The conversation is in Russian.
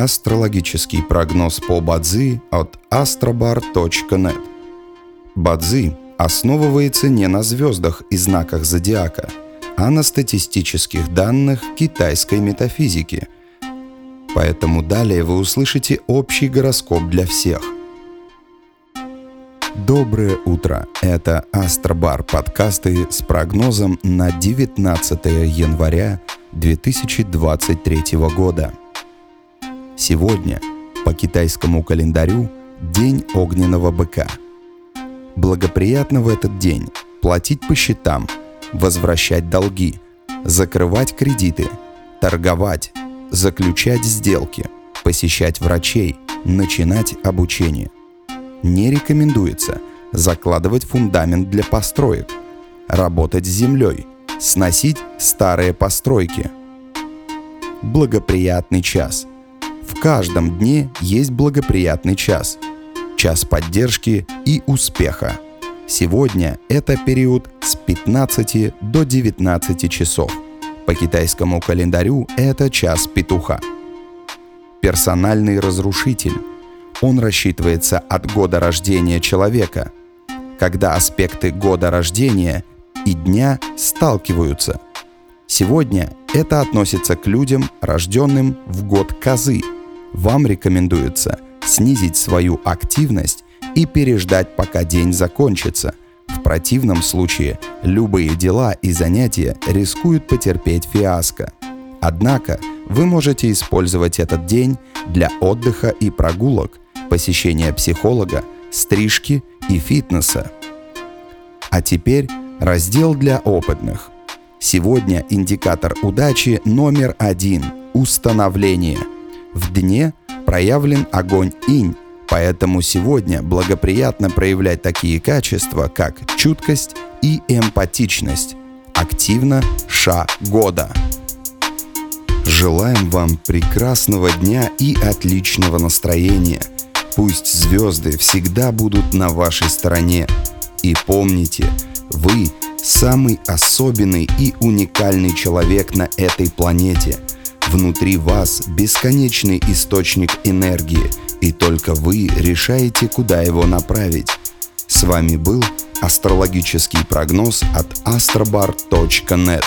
Астрологический прогноз по Бадзи от astrobar.net. Бадзи основывается не на звездах и знаках зодиака, а на статистических данных китайской метафизики. Поэтому далее вы услышите общий гороскоп для всех. Доброе утро! Это Астробар подкасты с прогнозом на 19 января 2023 года. Сегодня по китайскому календарю День огненного быка. Благоприятно в этот день платить по счетам, возвращать долги, закрывать кредиты, торговать, заключать сделки, посещать врачей, начинать обучение. Не рекомендуется закладывать фундамент для построек, работать с землей, сносить старые постройки. Благоприятный час. Каждом дне есть благоприятный час. Час поддержки и успеха. Сегодня это период с 15 до 19 часов. По китайскому календарю это час петуха. Персональный разрушитель. Он рассчитывается от года рождения человека, когда аспекты года рождения и дня сталкиваются. Сегодня это относится к людям, рожденным в год козы. Вам рекомендуется снизить свою активность и переждать, пока день закончится. В противном случае любые дела и занятия рискуют потерпеть фиаско. Однако вы можете использовать этот день для отдыха и прогулок, посещения психолога, стрижки и фитнеса. А теперь Раздел для опытных. Сегодня индикатор удачи номер один – установление. В дне проявлен огонь инь, поэтому сегодня благоприятно проявлять такие качества, как чуткость и эмпатичность. Активно ша года. Желаем вам прекрасного дня и отличного настроения. Пусть звезды всегда будут на вашей стороне. И помните – вы самый особенный и уникальный человек на этой планете. Внутри вас бесконечный источник энергии, и только вы решаете, куда его направить. С вами был астрологический прогноз от astrobar.net.